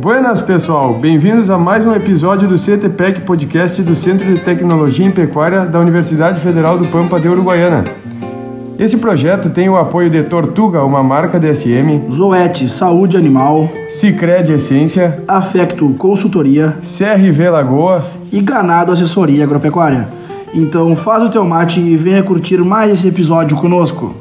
Buenas pessoal, bem-vindos a mais um episódio do CTPEC Podcast do Centro de Tecnologia em Pecuária da Universidade Federal do Pampa de Uruguaiana. Esse projeto tem o apoio de Tortuga, uma marca DSM, Zoete Saúde Animal, Cicred Essência, Afecto Consultoria, CRV Lagoa e Ganado Assessoria Agropecuária. Então faz o teu mate e venha curtir mais esse episódio conosco.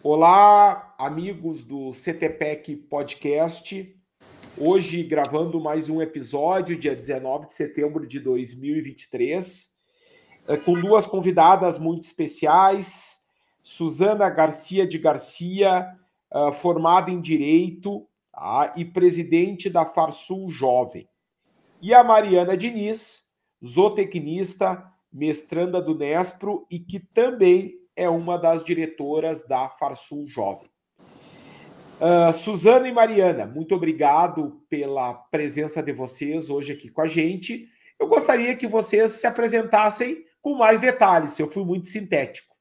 Olá, amigos do CTPEC Podcast. Hoje gravando mais um episódio, dia 19 de setembro de 2023, eh, com duas convidadas muito especiais. Suzana Garcia de Garcia, eh, formada em Direito tá? e presidente da Farsul Jovem. E a Mariana Diniz, zootecnista, mestranda do Nespro e que também é uma das diretoras da Farsul Jovem. Uh, Suzana e Mariana, muito obrigado pela presença de vocês hoje aqui com a gente. Eu gostaria que vocês se apresentassem com mais detalhes, eu fui muito sintético.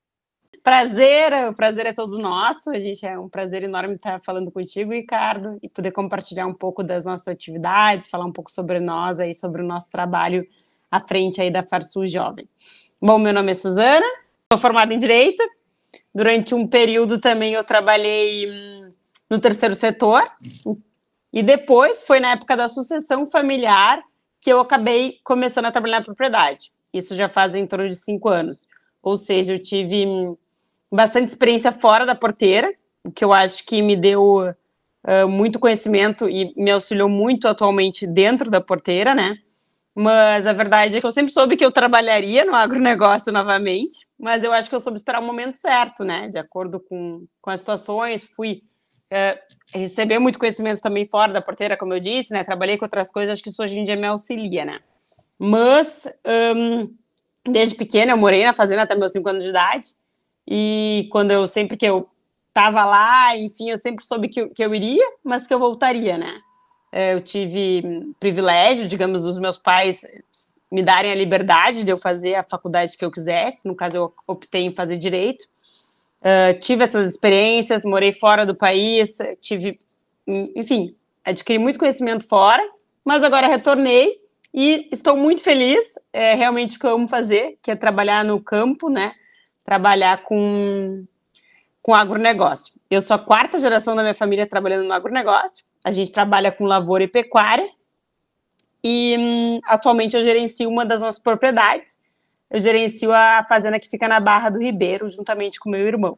Prazer, o prazer é todo nosso. A gente é um prazer enorme estar falando contigo, Ricardo, e poder compartilhar um pouco das nossas atividades, falar um pouco sobre nós aí, sobre o nosso trabalho à frente aí da Farsul Jovem. Bom, meu nome é Suzana, sou formada em Direito. Durante um período também eu trabalhei hum, no terceiro setor. E depois foi na época da sucessão familiar que eu acabei começando a trabalhar na propriedade. Isso já faz em torno de cinco anos. Ou seja, eu tive hum, bastante experiência fora da porteira, o que eu acho que me deu uh, muito conhecimento e me auxiliou muito atualmente dentro da porteira, né? Mas a verdade é que eu sempre soube que eu trabalharia no agronegócio novamente, mas eu acho que eu soube esperar o momento certo, né? De acordo com, com as situações, fui uh, receber muito conhecimento também fora da porteira, como eu disse, né? Trabalhei com outras coisas, acho que isso hoje em dia me auxilia, né? Mas, um, desde pequena, eu morei na fazenda até meus 5 anos de idade, e quando eu, sempre que eu tava lá, enfim, eu sempre soube que, que eu iria, mas que eu voltaria, né? eu tive privilégio, digamos, dos meus pais me darem a liberdade de eu fazer a faculdade que eu quisesse. No caso, eu optei em fazer direito. Uh, tive essas experiências, morei fora do país, tive, enfim, adquiri muito conhecimento fora, mas agora retornei e estou muito feliz. É realmente o que eu amo fazer, que é trabalhar no campo, né? Trabalhar com com agronegócio. Eu sou a quarta geração da minha família trabalhando no agronegócio. A gente trabalha com lavoura e pecuária. E hum, atualmente eu gerencio uma das nossas propriedades. Eu gerencio a fazenda que fica na Barra do Ribeiro, juntamente com meu irmão.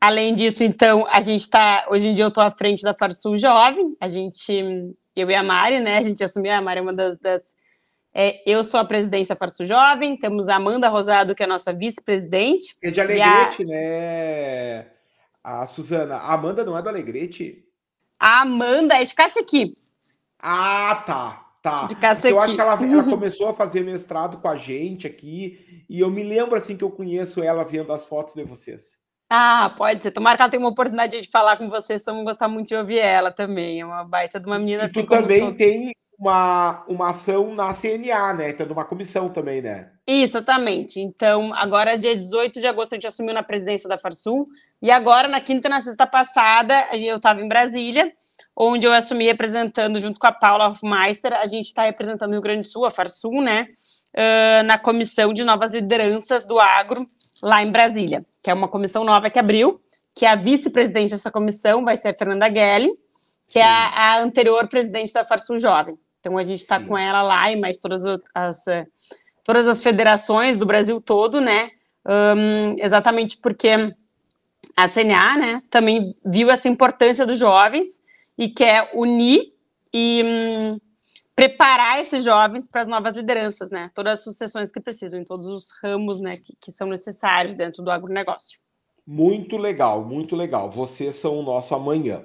além disso, então, a gente está. Hoje em dia eu estou à frente da Farsul Jovem. A gente, eu e a Mari, né? A gente assumiu, a Mari é uma das, das é, eu sou a presidente da Farso Jovem, temos a Amanda Rosado, que é a nossa vice-presidente. É de Alegrete, a... né? A Suzana. A Amanda não é do Alegrete? A Amanda é de Cacequi. Ah, tá. Tá. De Cacequi. Eu acho que ela, ela começou a fazer mestrado com a gente aqui. E eu me lembro assim que eu conheço ela vendo as fotos de vocês. Ah, pode ser. Tomara que ela tenha uma oportunidade de falar com vocês, vamos gostar muito de ouvir ela também. É uma baita de uma menina e assim. Tu também todos... tem uma, uma ação na CNA, né? Então, uma comissão também, né? Exatamente. Então, agora, dia 18 de agosto, a gente assumiu na presidência da Farsul. E agora, na quinta e na sexta passada, eu estava em Brasília, onde eu assumi representando, junto com a Paula Hofmeister, a gente está representando o Rio Grande do Sul, a Farsul, né? Uh, na comissão de novas lideranças do agro, lá em Brasília, que é uma comissão nova que abriu, que é a vice-presidente dessa comissão vai ser a Fernanda Gelli, que é a, a anterior presidente da Farsul Jovem. Então a gente está com ela lá e mais todas as, todas as federações do Brasil todo, né? Um, exatamente porque a CNA, né, também viu essa importância dos jovens e quer unir e um, preparar esses jovens para as novas lideranças, né? Todas as sucessões que precisam, em todos os ramos, né, que, que são necessários dentro do agronegócio. Muito legal, muito legal. Vocês são o nosso amanhã.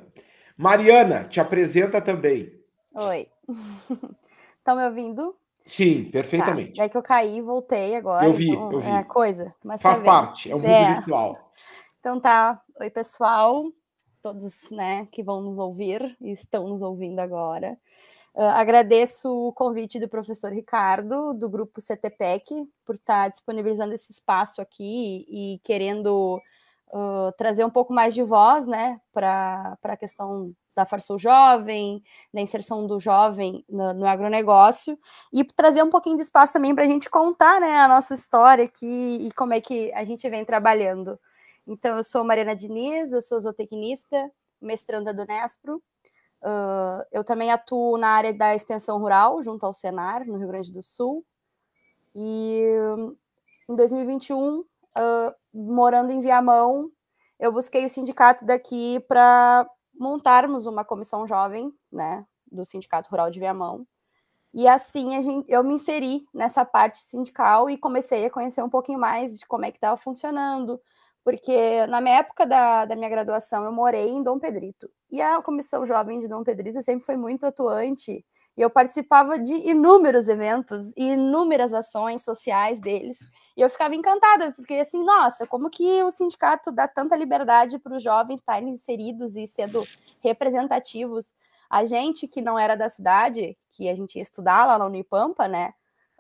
Mariana, te apresenta também. Oi. Estão me ouvindo? Sim, perfeitamente. Tá. É que eu caí e voltei agora. Eu vi, então, eu vi. É coisa. Mas Faz tá parte, é um vídeo é. virtual. Então tá. Oi, pessoal. todos né, que vão nos ouvir e estão nos ouvindo agora. Uh, agradeço o convite do professor Ricardo, do grupo CTPEC, por estar disponibilizando esse espaço aqui e, e querendo uh, trazer um pouco mais de voz né, para a questão da Farsul Jovem, da inserção do jovem no, no, agronegócio, e trazer um pouquinho de espaço também para a gente contar né, a nossa história aqui e como é que a gente vem trabalhando. Então, eu sou Mariana Diniz, eu sou zootecnista, mestranda do Nespro. Uh, eu também atuo na área da extensão rural, junto ao Senar, no Rio Grande do Sul. E em 2021, uh, morando em Viamão, eu busquei o sindicato daqui para montarmos uma comissão jovem, né, do Sindicato Rural de Viamão. E assim gente, eu me inseri nessa parte sindical e comecei a conhecer um pouquinho mais de como é que estava funcionando, porque na minha época da, da minha graduação eu morei em Dom Pedrito e a comissão jovem de Dom Pedrito sempre foi muito atuante e eu participava de inúmeros eventos e inúmeras ações sociais deles. E eu ficava encantada porque assim nossa como que o sindicato dá tanta liberdade para os jovens estarem inseridos e sendo representativos? A gente que não era da cidade que a gente ia estudar lá na Unipampa né?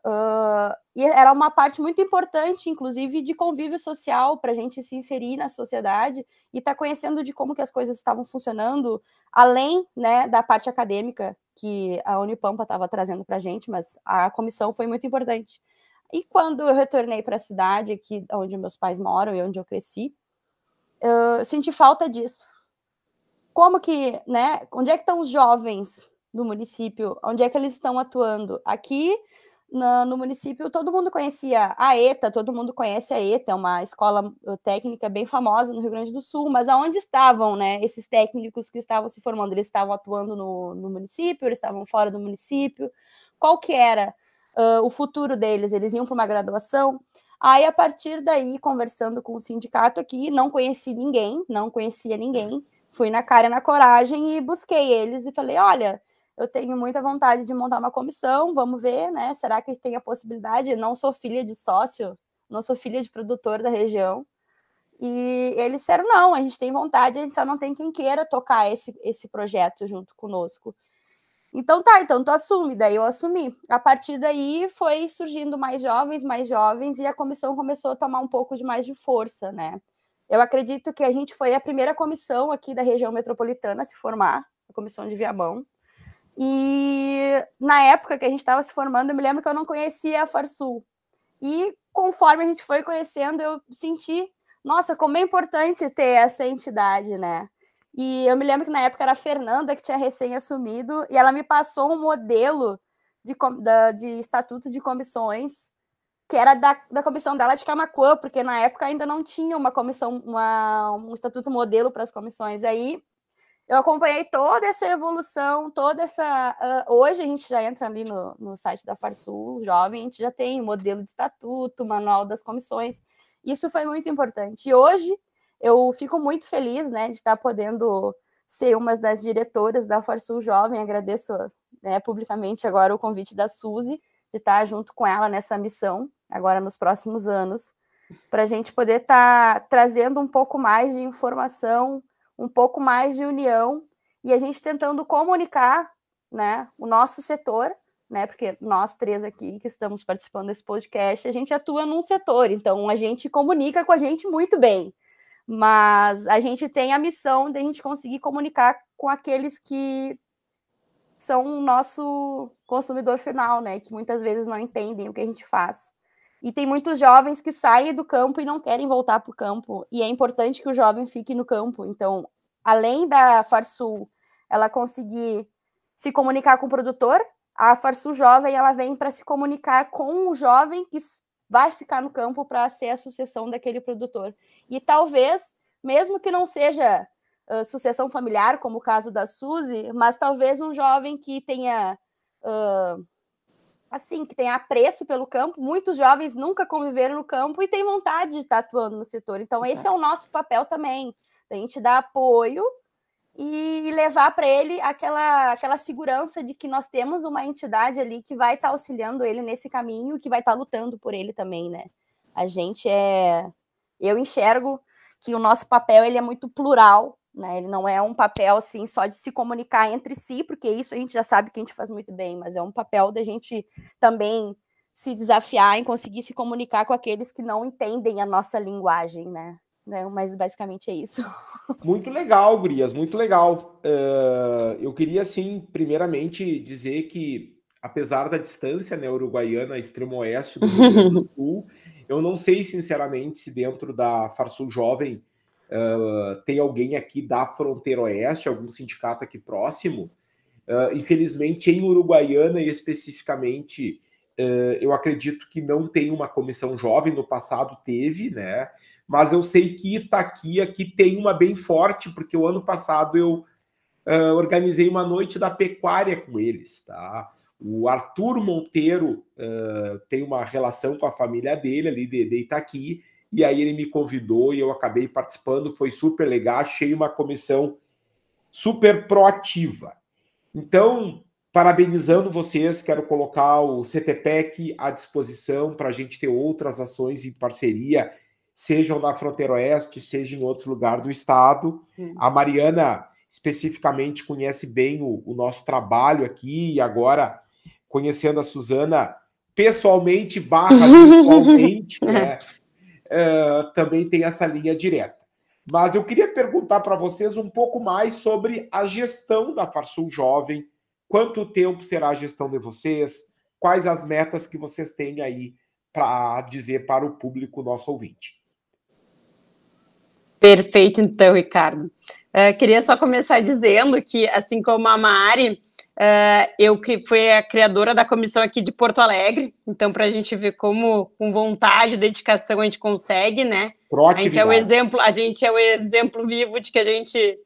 Uh, e era uma parte muito importante, inclusive, de convívio social para a gente se inserir na sociedade e estar tá conhecendo de como que as coisas estavam funcionando, além né, da parte acadêmica que a Unipampa estava trazendo para a gente, mas a comissão foi muito importante. E quando eu retornei para a cidade, aqui onde meus pais moram e onde eu cresci, eu senti falta disso. Como que, né? Onde é que estão os jovens do município? Onde é que eles estão atuando? Aqui no, no, município todo mundo conhecia a ETA, todo mundo conhece a ETA, é uma escola uh, técnica bem famosa no Rio Grande do Sul, mas aonde estavam né, esses técnicos que estavam se formando? Eles estavam atuando no, no município, eles estavam fora do município? Qual que era uh, o futuro deles? Eles iam para uma graduação? Aí, a partir daí, conversando com o sindicato aqui, não conheci ninguém, não conhecia ninguém, fui na cara e na coragem e busquei eles e falei, olha eu tenho muita vontade de montar uma comissão, vamos ver, né? Será que tem a possibilidade? Eu não sou filha de sócio, não sou filha de produtor da região. E eles disseram: não, a gente tem vontade, a gente só não tem quem queira tocar esse, esse projeto junto conosco. Então tá, então tu assume, daí eu assumi. A partir daí foi surgindo mais jovens, mais jovens, e a comissão começou a tomar um pouco de mais de força, né? Eu acredito que a gente foi a primeira comissão aqui da região metropolitana a se formar, a comissão de Viamão. E na época que a gente estava se formando, eu me lembro que eu não conhecia a Farsul. E conforme a gente foi conhecendo, eu senti, nossa, como é importante ter essa entidade, né? E eu me lembro que na época era a Fernanda que tinha recém assumido, e ela me passou um modelo de, de estatuto de comissões, que era da, da comissão dela de Camacuã, porque na época ainda não tinha uma comissão, uma, um estatuto modelo para as comissões. Aí eu acompanhei toda essa evolução, toda essa. Uh, hoje a gente já entra ali no, no site da Farsul Jovem, a gente já tem modelo de estatuto, manual das comissões. Isso foi muito importante. E hoje eu fico muito feliz né, de estar podendo ser uma das diretoras da Farsul Jovem. Agradeço né, publicamente agora o convite da Suzy de estar junto com ela nessa missão, agora nos próximos anos, para a gente poder estar trazendo um pouco mais de informação um pouco mais de união e a gente tentando comunicar né, o nosso setor, né, porque nós três aqui que estamos participando desse podcast, a gente atua num setor, então a gente comunica com a gente muito bem, mas a gente tem a missão de a gente conseguir comunicar com aqueles que são o nosso consumidor final, né, que muitas vezes não entendem o que a gente faz. E tem muitos jovens que saem do campo e não querem voltar para o campo. E é importante que o jovem fique no campo. Então, além da Farsul, ela conseguir se comunicar com o produtor, a Farsul Jovem ela vem para se comunicar com o jovem que vai ficar no campo para ser a sucessão daquele produtor. E talvez, mesmo que não seja uh, sucessão familiar, como o caso da Suzy, mas talvez um jovem que tenha. Uh, assim, que tem apreço pelo campo. Muitos jovens nunca conviveram no campo e têm vontade de estar atuando no setor. Então, Exato. esse é o nosso papel também. A gente dar apoio e levar para ele aquela, aquela segurança de que nós temos uma entidade ali que vai estar auxiliando ele nesse caminho, que vai estar lutando por ele também, né? A gente é. Eu enxergo que o nosso papel ele é muito plural, né? Ele não é um papel assim só de se comunicar entre si, porque isso a gente já sabe que a gente faz muito bem, mas é um papel da gente também se desafiar em conseguir se comunicar com aqueles que não entendem a nossa linguagem, né? né? Mas basicamente é isso. Muito legal, Gurias, muito legal. Uh, eu queria, assim, primeiramente dizer que, apesar da distância né, uruguaiana, extremo oeste do Rio Grande do Sul, eu não sei, sinceramente, se dentro da Farsul Jovem uh, tem alguém aqui da fronteira oeste, algum sindicato aqui próximo. Uh, infelizmente, em Uruguaiana, especificamente, uh, eu acredito que não tem uma comissão jovem, no passado teve, né? Mas eu sei que Itaqui aqui tem uma bem forte, porque o ano passado eu organizei uma noite da pecuária com eles, tá? O Arthur Monteiro tem uma relação com a família dele ali de, de Itaqui, e aí ele me convidou e eu acabei participando, foi super legal, achei uma comissão super proativa. Então, parabenizando vocês, quero colocar o CTPEC à disposição para a gente ter outras ações em parceria, sejam na fronteira oeste, seja em outros lugares do estado. Hum. A Mariana especificamente conhece bem o, o nosso trabalho aqui e agora conhecendo a Suzana pessoalmente barra virtualmente, né? uh, também tem essa linha direta. Mas eu queria perguntar para vocês um pouco mais sobre a gestão da Farsul Jovem. Quanto tempo será a gestão de vocês? Quais as metas que vocês têm aí para dizer para o público nosso ouvinte? Perfeito, então, Ricardo. Uh, queria só começar dizendo que, assim como a Mari, Uh, eu que fui a criadora da comissão aqui de Porto Alegre, então para a gente ver como com vontade e dedicação a gente consegue, né? A gente é o exemplo, a gente é o exemplo vivo de que a gente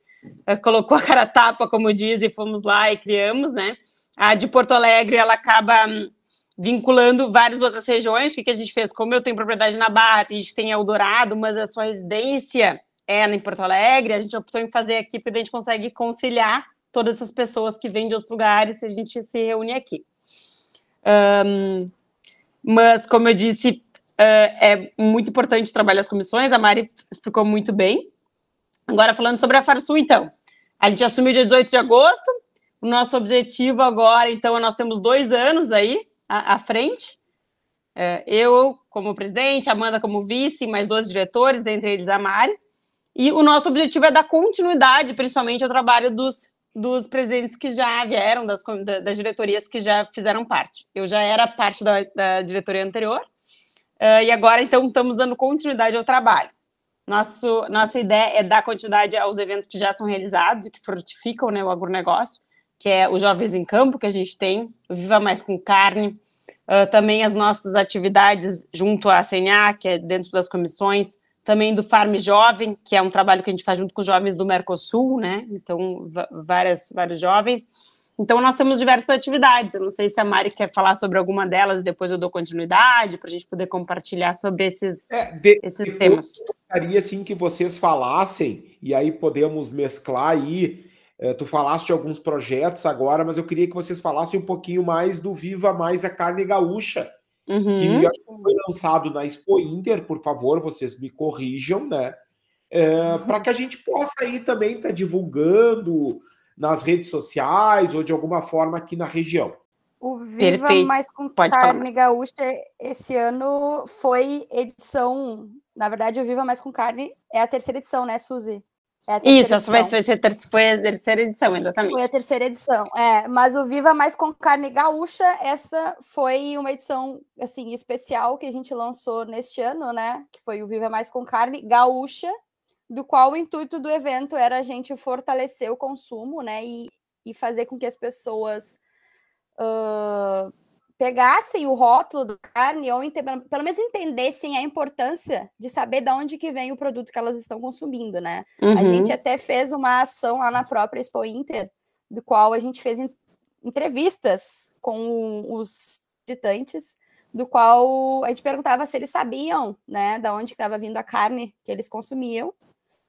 uh, colocou a cara tapa, como diz, e fomos lá e criamos, né? A de Porto Alegre ela acaba um, vinculando várias outras regiões. O que, que a gente fez? Como eu tenho propriedade na Barra, a gente tem Eldorado, mas a sua residência é em Porto Alegre, a gente optou em fazer aqui porque a gente consegue conciliar todas essas pessoas que vêm de outros lugares, a gente se reúne aqui. Um, mas, como eu disse, uh, é muito importante trabalhar as comissões, a Mari explicou muito bem. Agora, falando sobre a Farsul, então, a gente assumiu dia 18 de agosto, o nosso objetivo agora, então, nós temos dois anos aí à, à frente, uh, eu como presidente, Amanda como vice, mais dois diretores, dentre eles a Mari, e o nosso objetivo é dar continuidade, principalmente, ao trabalho dos dos presidentes que já vieram, das, das diretorias que já fizeram parte. Eu já era parte da, da diretoria anterior, uh, e agora, então, estamos dando continuidade ao trabalho. Nosso, nossa ideia é dar continuidade aos eventos que já são realizados e que frutificam né, o agronegócio, que é o Jovens em Campo, que a gente tem, Viva Mais com Carne, uh, também as nossas atividades junto à CNA, que é dentro das comissões, também do Farm Jovem, que é um trabalho que a gente faz junto com os jovens do Mercosul, né? Então, várias, vários jovens. Então, nós temos diversas atividades. Eu não sei se a Mari quer falar sobre alguma delas, depois eu dou continuidade, para a gente poder compartilhar sobre esses, é, de, esses temas. Eu gostaria, assim, que vocês falassem, e aí podemos mesclar aí. É, tu falaste de alguns projetos agora, mas eu queria que vocês falassem um pouquinho mais do Viva Mais a Carne Gaúcha, uhum. que foi lançado na Expo Inter, por favor, vocês me corrijam, né? É, para que a gente possa aí também estar tá divulgando nas redes sociais ou de alguma forma aqui na região. O Viva Perfeito. Mais com Pode Carne falar. Gaúcha esse ano foi edição. Na verdade, o Viva Mais com Carne é a terceira edição, né, Suzy? É Isso, essa vai, ser ter, foi a terceira edição, exatamente. Foi a terceira edição, é. Mas o Viva Mais com Carne Gaúcha, essa foi uma edição, assim, especial que a gente lançou neste ano, né? Que foi o Viva Mais com Carne Gaúcha, do qual o intuito do evento era a gente fortalecer o consumo, né? E, e fazer com que as pessoas uh, pegassem o rótulo da carne ou pelo menos entendessem a importância de saber de onde que vem o produto que elas estão consumindo, né? Uhum. A gente até fez uma ação lá na própria Expo Inter, do qual a gente fez entrevistas com os visitantes, do qual a gente perguntava se eles sabiam, né, da onde estava vindo a carne que eles consumiam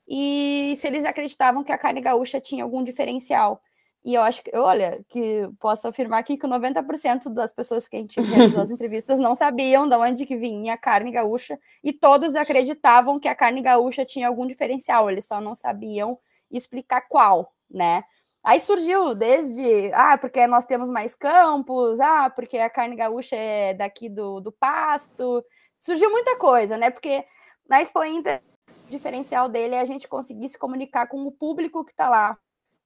e se eles acreditavam que a carne gaúcha tinha algum diferencial. E eu acho que, olha, que posso afirmar aqui que 90% das pessoas que a gente realizou as entrevistas não sabiam de onde que vinha a carne gaúcha e todos acreditavam que a carne gaúcha tinha algum diferencial, eles só não sabiam explicar qual, né? Aí surgiu desde, ah, porque nós temos mais campos, ah, porque a carne gaúcha é daqui do, do pasto. Surgiu muita coisa, né? Porque na Expo Inter, o diferencial dele é a gente conseguir se comunicar com o público que está lá.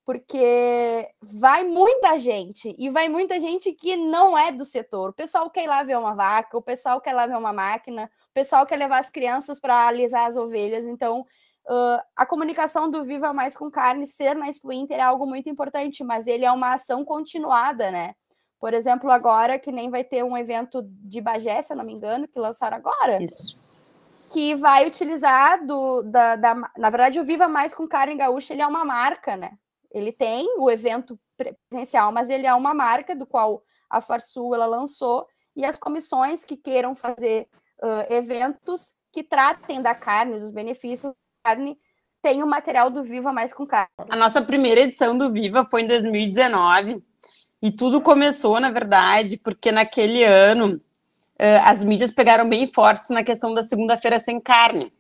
Porque vai muita gente, e vai muita gente que não é do setor. O pessoal quer ir lá ver uma vaca, o pessoal quer ir lá ver uma máquina, o pessoal quer levar as crianças para alisar as ovelhas. Então, Uh, a comunicação do Viva Mais com Carne ser na Expo Inter é algo muito importante, mas ele é uma ação continuada, né? Por exemplo, agora que nem vai ter um evento de Bagé, se eu não me engano, que lançaram agora. Isso. Que vai utilizar do, da, da, Na verdade, o Viva Mais com Carne Gaúcha ele é uma marca, né? Ele tem o evento presencial, mas ele é uma marca do qual a Farsul ela lançou, e as comissões que queiram fazer uh, eventos que tratem da carne, dos benefícios carne, tem o material do Viva Mais com Carne. A nossa primeira edição do Viva foi em 2019 e tudo começou, na verdade, porque naquele ano as mídias pegaram bem fortes na questão da segunda-feira sem carne.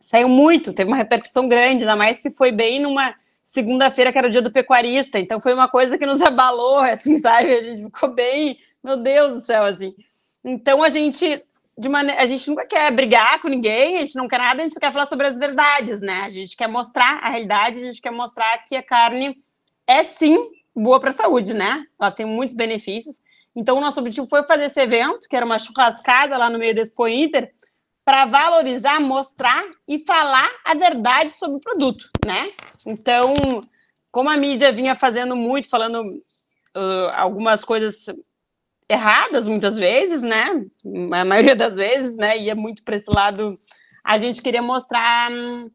Saiu muito, teve uma repercussão grande, ainda mais que foi bem numa segunda-feira que era o dia do pecuarista, então foi uma coisa que nos abalou, assim, sabe? A gente ficou bem, meu Deus do céu, assim. Então a gente de maneira. A gente nunca quer brigar com ninguém, a gente não quer nada, a gente só quer falar sobre as verdades, né? A gente quer mostrar a realidade, a gente quer mostrar que a carne é sim boa para a saúde, né? Ela tem muitos benefícios. Então, o nosso objetivo foi fazer esse evento, que era uma churrascada lá no meio da Expo Inter, para valorizar, mostrar e falar a verdade sobre o produto, né? Então, como a mídia vinha fazendo muito, falando uh, algumas coisas erradas muitas vezes, né? A maioria das vezes, né? Ia muito para esse lado. A gente queria mostrar hum,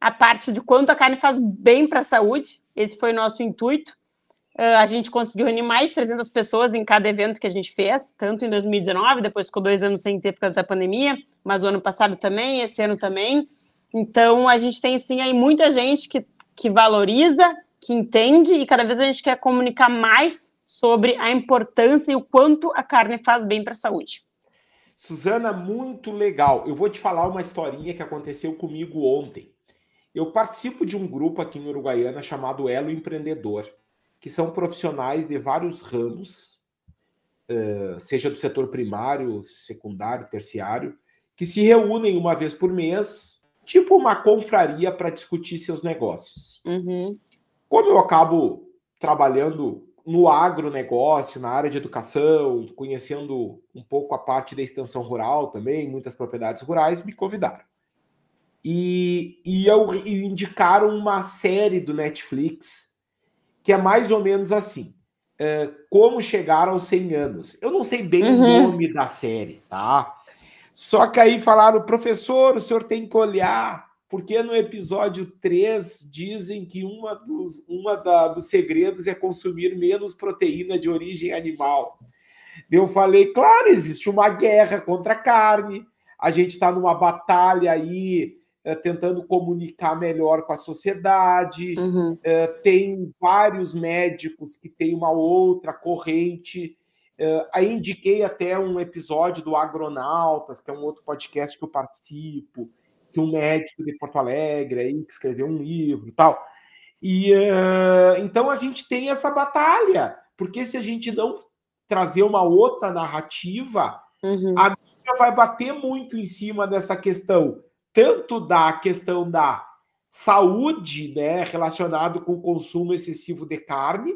a parte de quanto a carne faz bem para a saúde. Esse foi o nosso intuito. Uh, a gente conseguiu reunir mais de 300 pessoas em cada evento que a gente fez, tanto em 2019, depois ficou dois anos sem ter por causa da pandemia, mas o ano passado também, esse ano também. Então, a gente tem, sim, aí muita gente que, que valoriza, que entende, e cada vez a gente quer comunicar mais sobre a importância e o quanto a carne faz bem para a saúde. Suzana, muito legal. Eu vou te falar uma historinha que aconteceu comigo ontem. Eu participo de um grupo aqui em Uruguaiana chamado Elo Empreendedor, que são profissionais de vários ramos, seja do setor primário, secundário, terciário, que se reúnem uma vez por mês, tipo uma confraria para discutir seus negócios. Uhum. Como eu acabo trabalhando no agronegócio, na área de educação, conhecendo um pouco a parte da extensão rural também, muitas propriedades rurais, me convidaram. E, e, eu, e indicaram uma série do Netflix que é mais ou menos assim: é, Como Chegar aos 100 Anos. Eu não sei bem uhum. o nome da série, tá? Só que aí falaram, professor, o senhor tem que olhar porque no episódio 3 dizem que uma dos, uma da, dos segredos é consumir menos proteína de origem animal. Eu falei, claro, existe uma guerra contra a carne, a gente está numa batalha aí é, tentando comunicar melhor com a sociedade, uhum. é, tem vários médicos que têm uma outra corrente. É, aí indiquei até um episódio do Agronautas, que é um outro podcast que eu participo que um médico de Porto Alegre aí que escreveu um livro e tal. E então a gente tem essa batalha, porque se a gente não trazer uma outra narrativa, uhum. a mídia vai bater muito em cima dessa questão, tanto da questão da saúde, né, relacionado com o consumo excessivo de carne,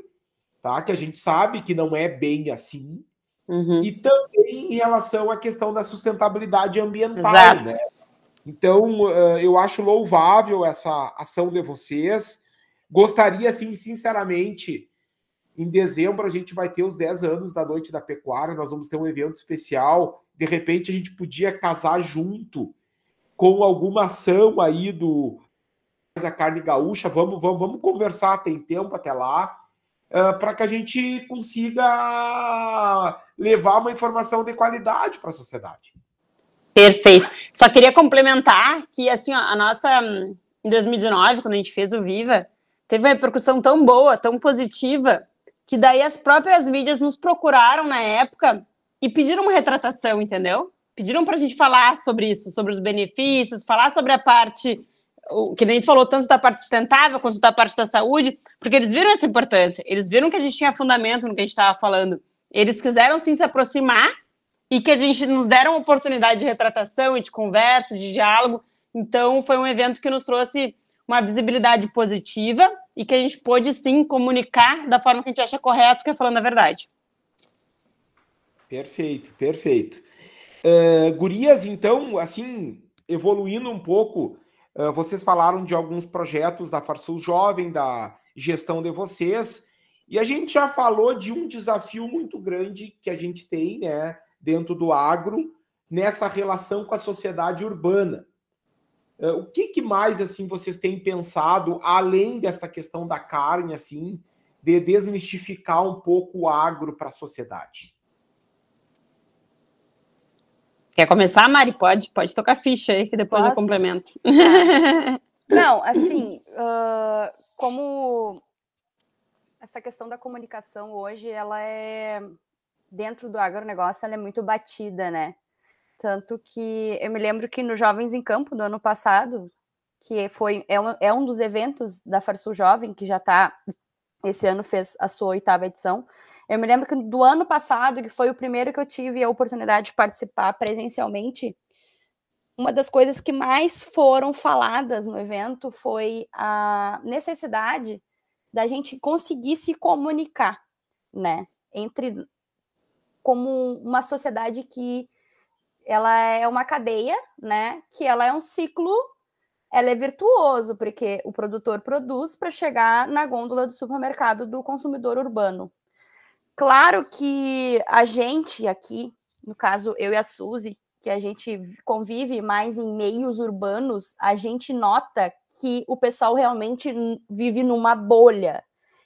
tá? Que a gente sabe que não é bem assim. Uhum. E também em relação à questão da sustentabilidade ambiental, Exato. né? Então, eu acho louvável essa ação de vocês. Gostaria, assim, sinceramente, em dezembro a gente vai ter os 10 anos da Noite da Pecuária, nós vamos ter um evento especial. De repente, a gente podia casar junto com alguma ação aí do a carne gaúcha. Vamos, vamos, vamos conversar, tem tempo até lá, uh, para que a gente consiga levar uma informação de qualidade para a sociedade. Perfeito. Só queria complementar que, assim, a nossa, em 2019, quando a gente fez o Viva, teve uma repercussão tão boa, tão positiva, que daí as próprias mídias nos procuraram na época e pediram uma retratação, entendeu? Pediram para a gente falar sobre isso, sobre os benefícios, falar sobre a parte o que a gente falou tanto da parte sustentável quanto da parte da saúde, porque eles viram essa importância, eles viram que a gente tinha fundamento no que a gente estava falando. Eles quiseram sim se aproximar e que a gente nos deram oportunidade de retratação e de conversa, de diálogo. Então, foi um evento que nos trouxe uma visibilidade positiva e que a gente pôde sim comunicar da forma que a gente acha correto, que é falando a verdade. Perfeito, perfeito. Uh, gurias, então, assim, evoluindo um pouco, uh, vocês falaram de alguns projetos da Farsul Jovem, da gestão de vocês, e a gente já falou de um desafio muito grande que a gente tem, né, dentro do agro, nessa relação com a sociedade urbana. Uh, o que, que, mais assim vocês têm pensado além desta questão da carne assim de desmistificar um pouco o agro para a sociedade? Quer começar, Mari? Pode, pode tocar ficha aí que depois Posso? eu complemento. Não, assim, uh, como essa questão da comunicação hoje, ela é dentro do agronegócio, ela é muito batida, né? Tanto que eu me lembro que no Jovens em Campo do ano passado, que foi é um, é um dos eventos da Farsul Jovem, que já está, esse ano fez a sua oitava edição. Eu me lembro que do ano passado, que foi o primeiro que eu tive a oportunidade de participar presencialmente, uma das coisas que mais foram faladas no evento foi a necessidade da gente conseguir se comunicar, né, entre como uma sociedade que ela é uma cadeia, né? Que ela é um ciclo, ela é virtuoso, porque o produtor produz para chegar na gôndola do supermercado do consumidor urbano. Claro que a gente aqui, no caso eu e a Suzy, que a gente convive mais em meios urbanos, a gente nota que o pessoal realmente vive numa bolha.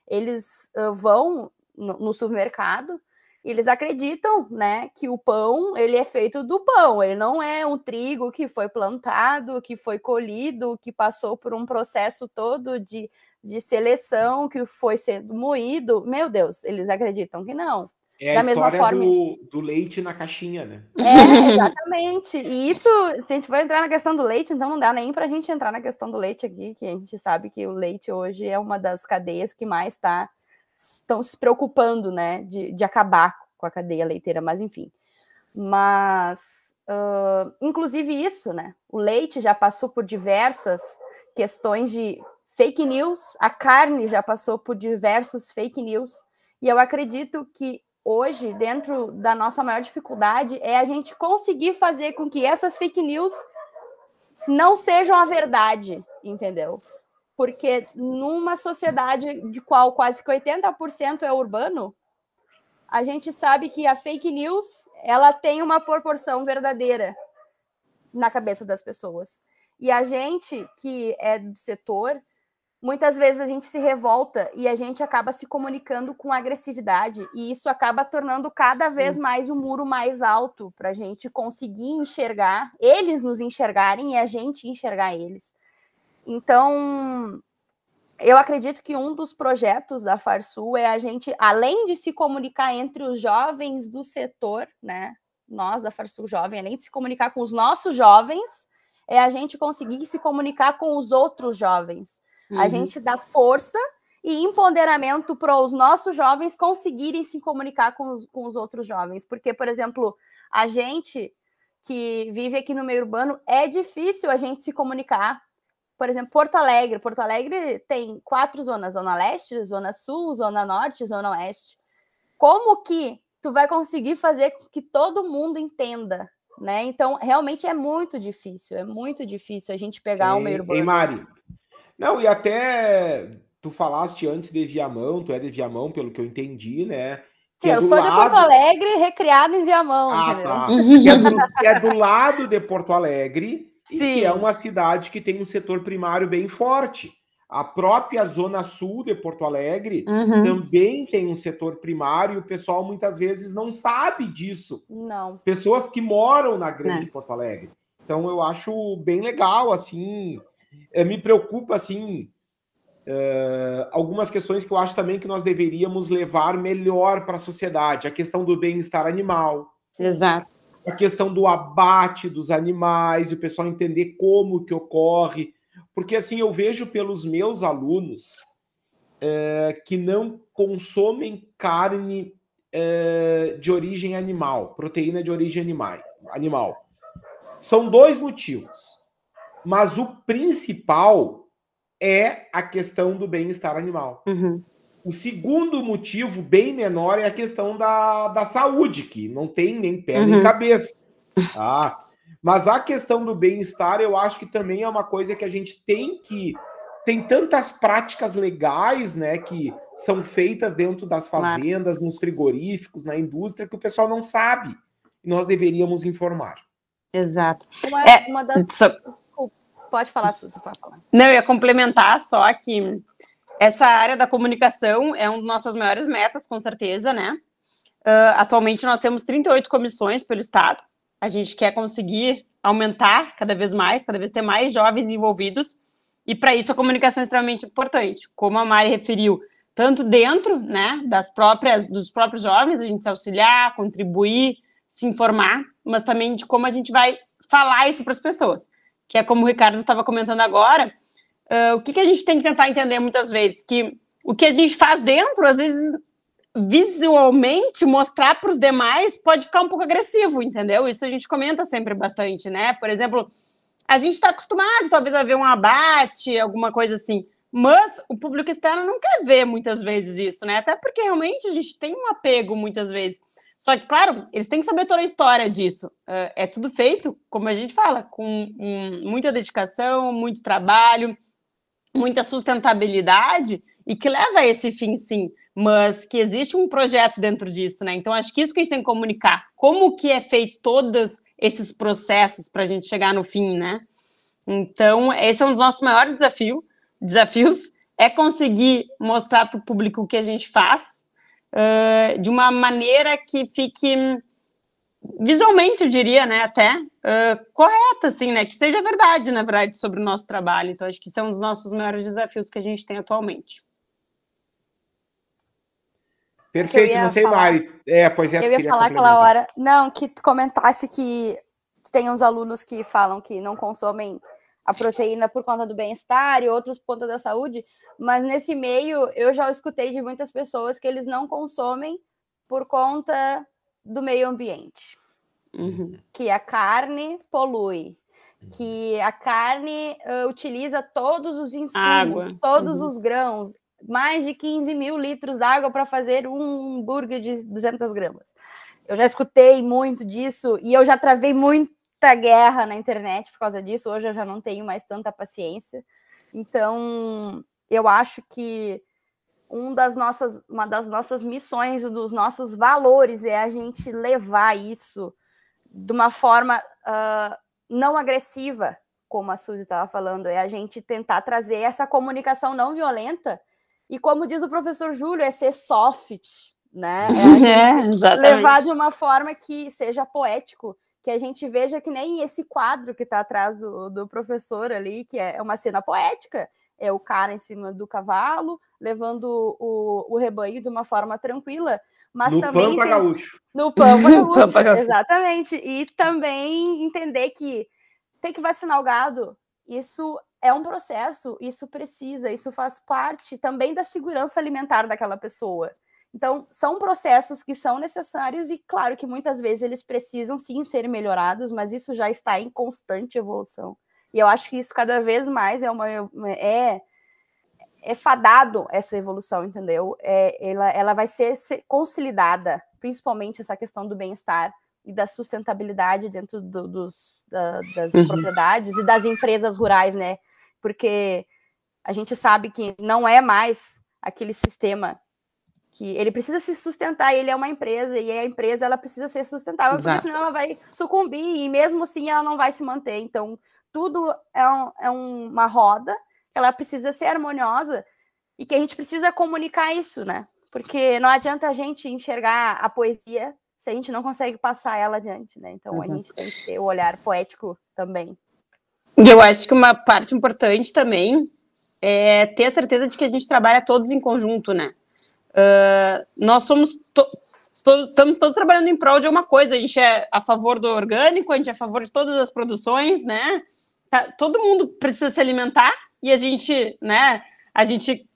Eles uh, vão no, no supermercado, eles acreditam, né, que o pão ele é feito do pão, ele não é um trigo que foi plantado, que foi colhido, que passou por um processo todo de, de seleção, que foi sendo moído. Meu Deus, eles acreditam que não. É a da história forma... do, do, leite na caixinha, né? É, exatamente. E isso, se a gente for entrar na questão do leite, então não dá nem para a gente entrar na questão do leite aqui, que a gente sabe que o leite hoje é uma das cadeias que mais está estão se preocupando, né, de, de acabar com a cadeia leiteira, mas enfim. Mas, uh, inclusive isso, né, o leite já passou por diversas questões de fake news, a carne já passou por diversos fake news, e eu acredito que hoje, dentro da nossa maior dificuldade, é a gente conseguir fazer com que essas fake news não sejam a verdade, entendeu? porque numa sociedade de qual quase que 80% é urbano, a gente sabe que a fake news ela tem uma proporção verdadeira na cabeça das pessoas. E a gente que é do setor, muitas vezes a gente se revolta e a gente acaba se comunicando com agressividade, e isso acaba tornando cada vez mais o um muro mais alto para a gente conseguir enxergar, eles nos enxergarem e a gente enxergar eles. Então, eu acredito que um dos projetos da Farsul é a gente, além de se comunicar entre os jovens do setor, né? Nós da Farsul Jovem, além de se comunicar com os nossos jovens, é a gente conseguir se comunicar com os outros jovens. Uhum. A gente dá força e empoderamento para os nossos jovens conseguirem se comunicar com os, com os outros jovens. Porque, por exemplo, a gente que vive aqui no meio urbano, é difícil a gente se comunicar por exemplo, Porto Alegre. Porto Alegre tem quatro zonas: Zona Leste, Zona Sul, Zona Norte, Zona Oeste. Como que tu vai conseguir fazer que todo mundo entenda, né? Então, realmente é muito difícil, é muito difícil a gente pegar o meio urbano. Ei, Mari. Não, e até tu falaste antes de Viamão, tu é de Viamão, pelo que eu entendi, né? Sim, é eu sou lado... de Porto Alegre, recriado em Viamão, ah? Tá. que, é do, que é do lado de Porto Alegre, e que é uma cidade que tem um setor primário bem forte. A própria Zona Sul de Porto Alegre uhum. também tem um setor primário e o pessoal muitas vezes não sabe disso. Não. Pessoas que moram na Grande é. Porto Alegre. Então eu acho bem legal, assim. Eh, me preocupa, assim, uh, algumas questões que eu acho também que nós deveríamos levar melhor para a sociedade. A questão do bem-estar animal. Exato a questão do abate dos animais, e o pessoal entender como que ocorre, Porque assim eu vejo pelos meus alunos é, que não consomem carne de origem animal, proteína de origem animal, animal. São dois motivos. Mas o principal é a questão do bem-estar animal. Uhum. O segundo motivo, bem menor, é a questão da, da saúde, que não tem nem pé uhum. nem cabeça. Tá? Mas a questão do bem-estar, eu acho que também é uma coisa que a gente tem que. Tem tantas práticas legais, né, que são feitas dentro das fazendas, claro. nos frigoríficos, na indústria, que o pessoal não sabe. E nós deveríamos informar. Exato. Uma, é, uma das... Desculpa, pode falar, Suzy, pode falar. Não, eu ia complementar só que essa área da comunicação é uma das nossas maiores metas, com certeza, né? Uh, atualmente nós temos 38 comissões pelo Estado. A gente quer conseguir aumentar cada vez mais, cada vez ter mais jovens envolvidos. E para isso a comunicação é extremamente importante. Como a Mari referiu, tanto dentro né, das próprias, dos próprios jovens, a gente se auxiliar, contribuir, se informar, mas também de como a gente vai falar isso para as pessoas. Que é como o Ricardo estava comentando agora, uh, o que, que a gente tem que tentar entender muitas vezes? Que o que a gente faz dentro, às vezes, visualmente, mostrar para os demais pode ficar um pouco agressivo, entendeu? Isso a gente comenta sempre bastante, né? Por exemplo, a gente está acostumado, talvez, a ver um abate, alguma coisa assim. Mas o público externo não quer ver muitas vezes isso, né? Até porque realmente a gente tem um apego muitas vezes. Só que, claro, eles têm que saber toda a história disso. Uh, é tudo feito, como a gente fala, com muita dedicação, muito trabalho, muita sustentabilidade e que leva a esse fim, sim. Mas que existe um projeto dentro disso, né? Então, acho que isso que a gente tem que comunicar. Como que é feito todos esses processos para a gente chegar no fim, né? Então, esse é um dos nossos maiores desafios desafios é conseguir mostrar para o público o que a gente faz uh, de uma maneira que fique visualmente, eu diria, né, até uh, correta, assim, né, que seja verdade, na verdade, sobre o nosso trabalho. Então, acho que isso é um dos nossos maiores desafios que a gente tem atualmente. Perfeito, não sei, mais. É, pois é. Eu ia falar aquela hora, não, que tu comentasse que tem uns alunos que falam que não consomem a proteína por conta do bem-estar e outros por conta da saúde, mas nesse meio eu já escutei de muitas pessoas que eles não consomem por conta do meio ambiente. Uhum. Que a carne polui, que a carne uh, utiliza todos os insumos, água. todos uhum. os grãos, mais de 15 mil litros d'água para fazer um hambúrguer de 200 gramas. Eu já escutei muito disso e eu já travei muito muita guerra na internet por causa disso. Hoje eu já não tenho mais tanta paciência. Então, eu acho que um das nossas, uma das nossas missões, dos nossos valores é a gente levar isso de uma forma uh, não agressiva, como a Suzy estava falando, é a gente tentar trazer essa comunicação não violenta. E como diz o professor Júlio, é ser soft, né? É, é levar de uma forma que seja poético que a gente veja que nem esse quadro que está atrás do, do professor ali, que é uma cena poética, é o cara em cima do cavalo, levando o, o rebanho de uma forma tranquila, mas no também... Pampa tem... Gaúcho. No Pampa Gaúcho, exatamente. E também entender que tem que vacinar o gado, isso é um processo, isso precisa, isso faz parte também da segurança alimentar daquela pessoa. Então, são processos que são necessários e, claro, que muitas vezes eles precisam sim ser melhorados, mas isso já está em constante evolução. E eu acho que isso cada vez mais é uma é é fadado essa evolução, entendeu? É, ela, ela vai ser, ser consolidada, principalmente essa questão do bem-estar e da sustentabilidade dentro do, dos, da, das uhum. propriedades e das empresas rurais, né? Porque a gente sabe que não é mais aquele sistema que ele precisa se sustentar, ele é uma empresa e a empresa ela precisa ser sustentável, Exato. porque senão ela vai sucumbir e mesmo assim ela não vai se manter. Então, tudo é, um, é uma roda, ela precisa ser harmoniosa e que a gente precisa comunicar isso, né? Porque não adianta a gente enxergar a poesia se a gente não consegue passar ela adiante, né? Então Exato. a gente tem que ter o olhar poético também. E eu acho que uma parte importante também é ter a certeza de que a gente trabalha todos em conjunto, né? Uh, nós somos to to estamos todos trabalhando em prol de alguma coisa. A gente é a favor do orgânico, a gente é a favor de todas as produções, né? tá, todo mundo precisa se alimentar e a gente, né, a gente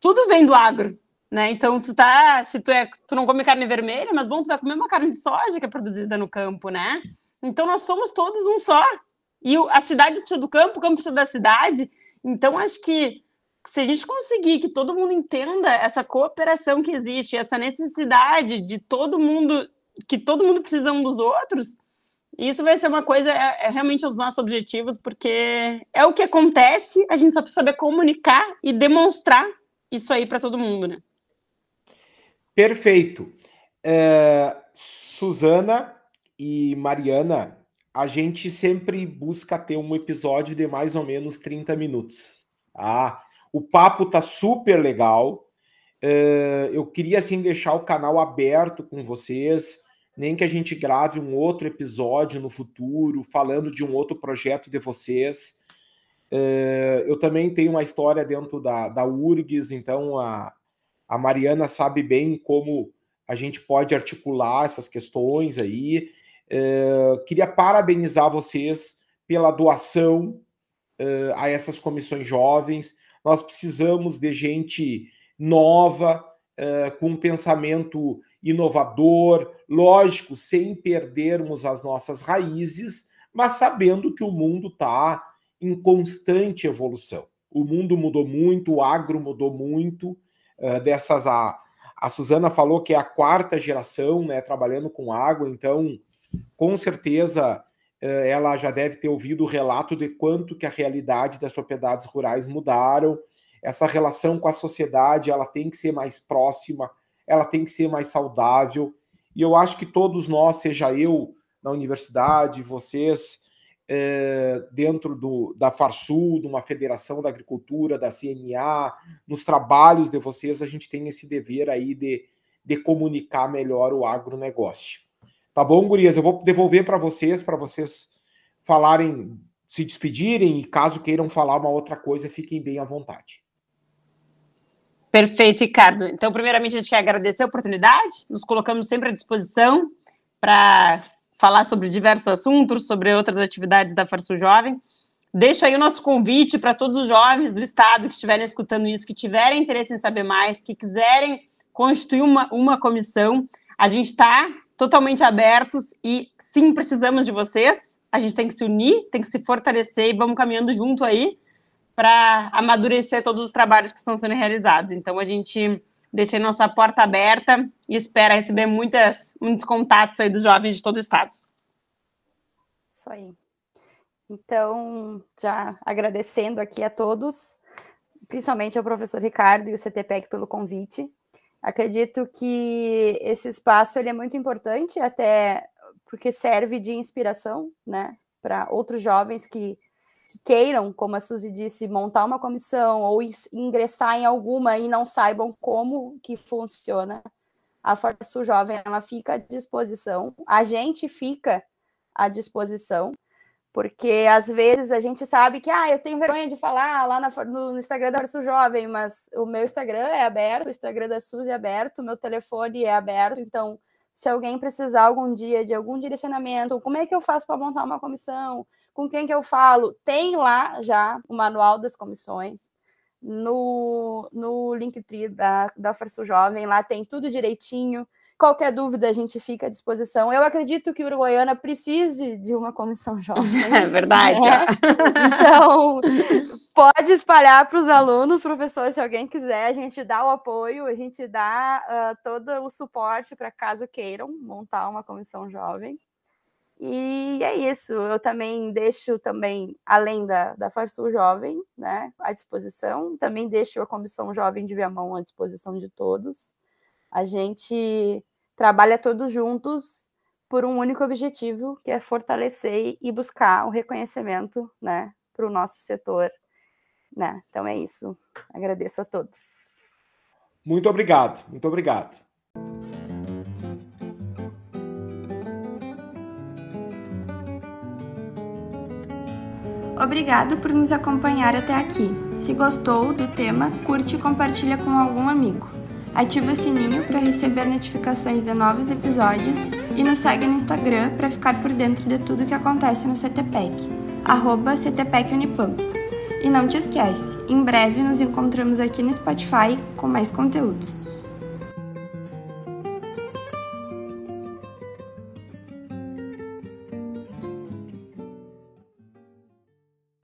tudo vem do agro, né? Então tu tá, se tu é, tu não come carne vermelha, mas bom, tu vai comer uma carne de soja que é produzida no campo, né? Então nós somos todos um só. E a cidade precisa do campo, o campo precisa da cidade. Então acho que se a gente conseguir que todo mundo entenda essa cooperação que existe, essa necessidade de todo mundo, que todo mundo precisa um dos outros, isso vai ser uma coisa, é, é realmente um dos nossos objetivos, porque é o que acontece, a gente só precisa saber comunicar e demonstrar isso aí para todo mundo, né? Perfeito. É, Suzana e Mariana, a gente sempre busca ter um episódio de mais ou menos 30 minutos. Ah, o papo tá super legal. É, eu queria assim deixar o canal aberto com vocês, nem que a gente grave um outro episódio no futuro, falando de um outro projeto de vocês. É, eu também tenho uma história dentro da, da URGS, então a, a Mariana sabe bem como a gente pode articular essas questões aí. Uh, queria parabenizar vocês pela doação a essas comissões jovens. Nós precisamos de gente nova, uh, com um pensamento inovador, lógico, sem perdermos as nossas raízes, mas sabendo que o mundo está em constante evolução. O mundo mudou muito, o agro mudou muito, uh, dessas a, a Suzana falou que é a quarta geração, né, trabalhando com água, então com certeza ela já deve ter ouvido o relato de quanto que a realidade das propriedades rurais mudaram. Essa relação com a sociedade, ela tem que ser mais próxima, ela tem que ser mais saudável. E eu acho que todos nós, seja eu na universidade, vocês é, dentro do, da Farsul, de uma federação da agricultura, da CNA, nos trabalhos de vocês, a gente tem esse dever aí de, de comunicar melhor o agronegócio. Tá bom, gurias? Eu vou devolver para vocês, para vocês falarem, se despedirem e caso queiram falar uma outra coisa, fiquem bem à vontade. Perfeito, Ricardo. Então, primeiramente, a gente quer agradecer a oportunidade, nos colocamos sempre à disposição para falar sobre diversos assuntos, sobre outras atividades da Farsul Jovem. Deixo aí o nosso convite para todos os jovens do estado que estiverem escutando isso, que tiverem interesse em saber mais, que quiserem constituir uma, uma comissão. A gente está totalmente abertos e sim, precisamos de vocês. A gente tem que se unir, tem que se fortalecer e vamos caminhando junto aí para amadurecer todos os trabalhos que estão sendo realizados. Então, a gente Deixei nossa porta aberta e espera receber muitas, muitos contatos aí dos jovens de todo o estado. Isso aí. Então, já agradecendo aqui a todos, principalmente ao professor Ricardo e o CTPEC pelo convite. Acredito que esse espaço ele é muito importante, até porque serve de inspiração né, para outros jovens que que queiram, como a Suzy disse, montar uma comissão ou ingressar em alguma e não saibam como que funciona, a Força Jovem ela fica à disposição, a gente fica à disposição, porque às vezes a gente sabe que ah, eu tenho vergonha de falar lá na, no Instagram da Força Jovem, mas o meu Instagram é aberto, o Instagram da Suzy é aberto, o meu telefone é aberto, então se alguém precisar algum dia de algum direcionamento, como é que eu faço para montar uma comissão? com quem que eu falo? Tem lá já o manual das comissões. No, no Linktree da, da Força Jovem, lá tem tudo direitinho. Qualquer dúvida a gente fica à disposição. Eu acredito que Uruguaiana precise de uma comissão jovem. É verdade. É. Então, pode espalhar para os alunos, professores, se alguém quiser, a gente dá o apoio, a gente dá uh, todo o suporte para caso queiram montar uma comissão jovem. E é isso, eu também deixo também, além da, da Farsul Jovem, né, à disposição, também deixo a Comissão Jovem de Viamão à disposição de todos. A gente trabalha todos juntos por um único objetivo, que é fortalecer e buscar o reconhecimento, né, para o nosso setor, né. Então é isso. Agradeço a todos. Muito obrigado, muito obrigado. Obrigado por nos acompanhar até aqui. Se gostou do tema, curte e compartilha com algum amigo. Ative o sininho para receber notificações de novos episódios e nos segue no Instagram para ficar por dentro de tudo que acontece no CTPEC. arroba Unipampa. E não te esquece, em breve nos encontramos aqui no Spotify com mais conteúdos.